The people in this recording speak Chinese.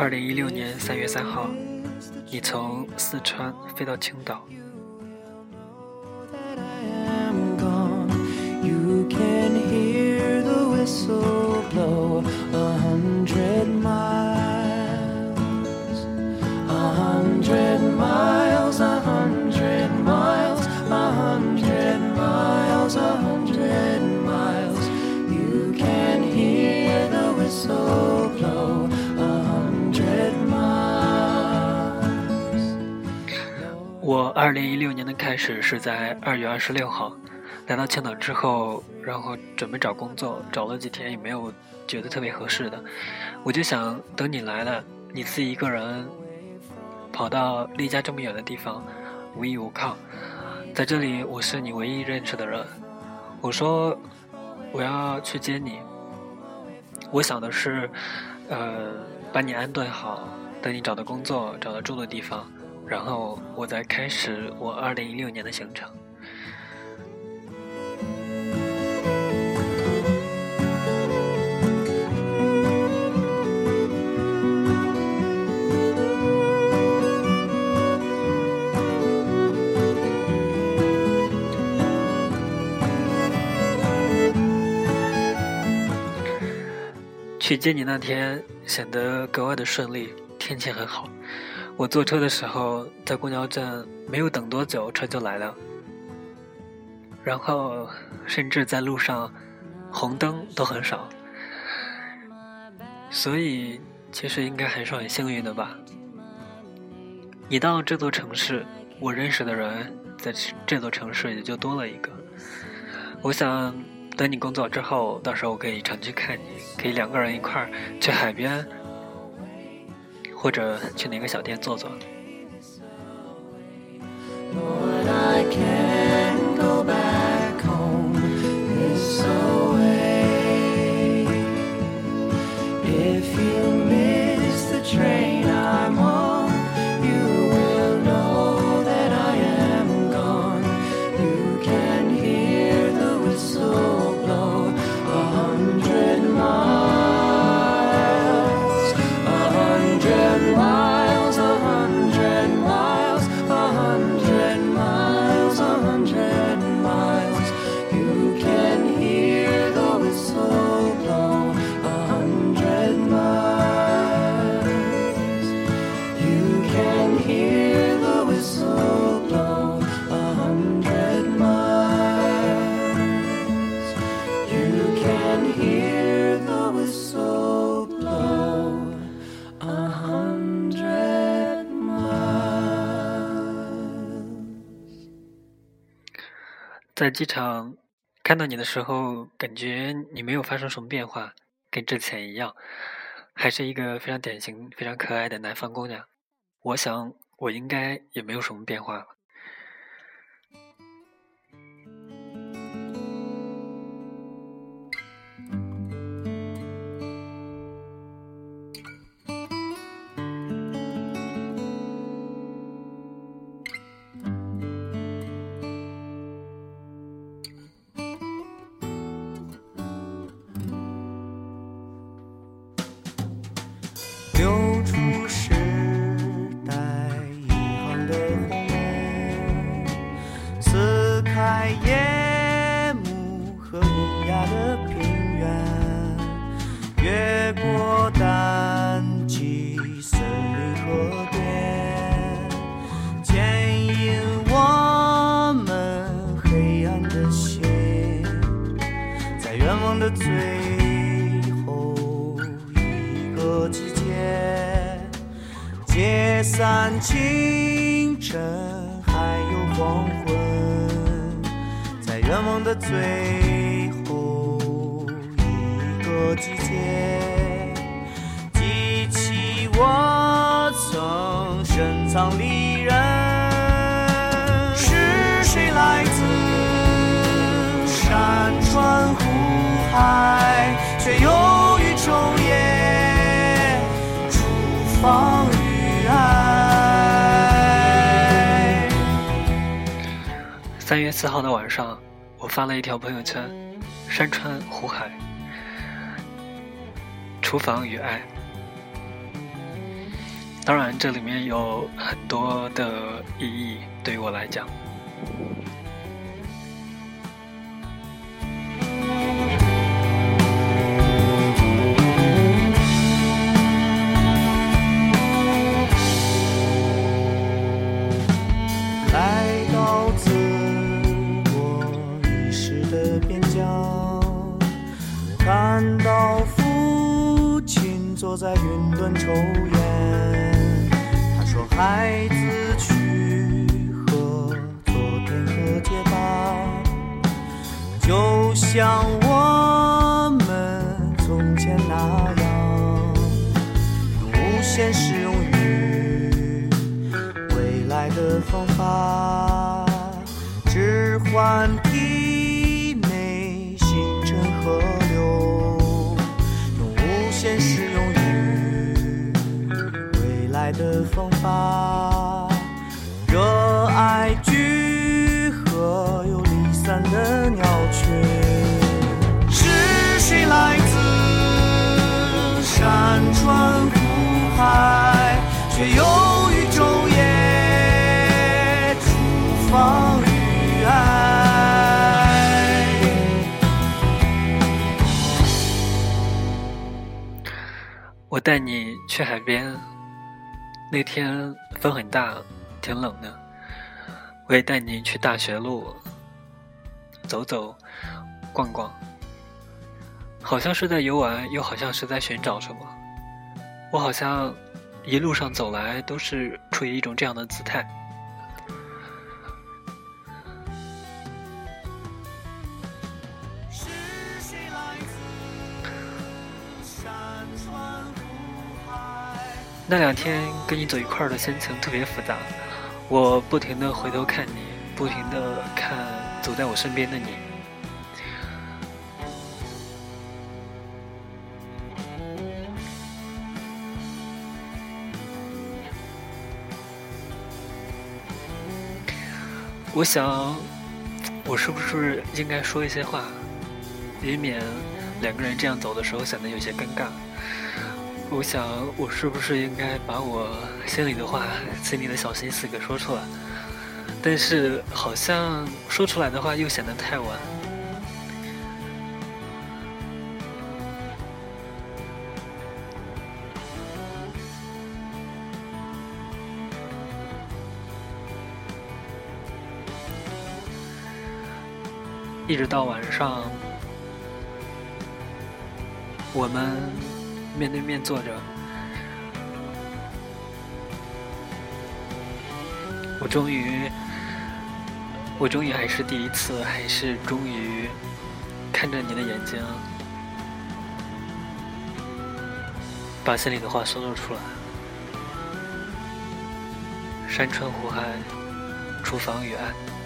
二零一六年三月三号，你从四川飞到青岛。我二零一六年的开始是在二月二十六号，来到青岛之后，然后准备找工作，找了几天也没有觉得特别合适的，我就想等你来了，你自己一个人跑到离家这么远的地方，无依无靠，在这里我是你唯一认识的人，我说我要去接你，我想的是，呃，把你安顿好，等你找到工作，找到住的地方。然后我再开始我二零一六年的行程。去接你那天显得格外的顺利，天气很好。我坐车的时候，在公交站没有等多久，车就来了。然后，甚至在路上，红灯都很少。所以，其实应该还是很幸运的吧。一到这座城市，我认识的人在这座城市也就多了一个。我想，等你工作之后，到时候我可以常去看你，可以两个人一块儿去海边。或者去哪个小店坐坐。hundred. 在机场看到你的时候，感觉你没有发生什么变化，跟之前一样，还是一个非常典型、非常可爱的南方姑娘。我想，我应该也没有什么变化了。清晨，还有黄昏，在愿望的最后一个季节，记起我曾深藏离人，是谁来自山川湖？海三月四号的晚上，我发了一条朋友圈：山川湖海，厨房与爱。当然，这里面有很多的意义，对于我来讲。坐在云端抽烟，他说：“孩子去和昨天和解吧，就像我们从前那样，用无限适用于未来的方法，置换体厨房与爱？我带你去海边。那天风很大，挺冷的。我也带你去大学路走走、逛逛，好像是在游玩，又好像是在寻找什么。我好像一路上走来都是处于一种这样的姿态。那两天跟你走一块儿的心情特别复杂，我不停的回头看你，不停的看走在我身边的你。我想，我是不是应该说一些话，以免两个人这样走的时候显得有些尴尬。我想，我是不是应该把我心里的话、心里的小心思给说出来？但是好像说出来的话又显得太晚。一直到晚上，我们。面对面坐着，我终于，我终于还是第一次，还是终于看着你的眼睛，把心里的话说了出来。山川湖海，厨房与爱。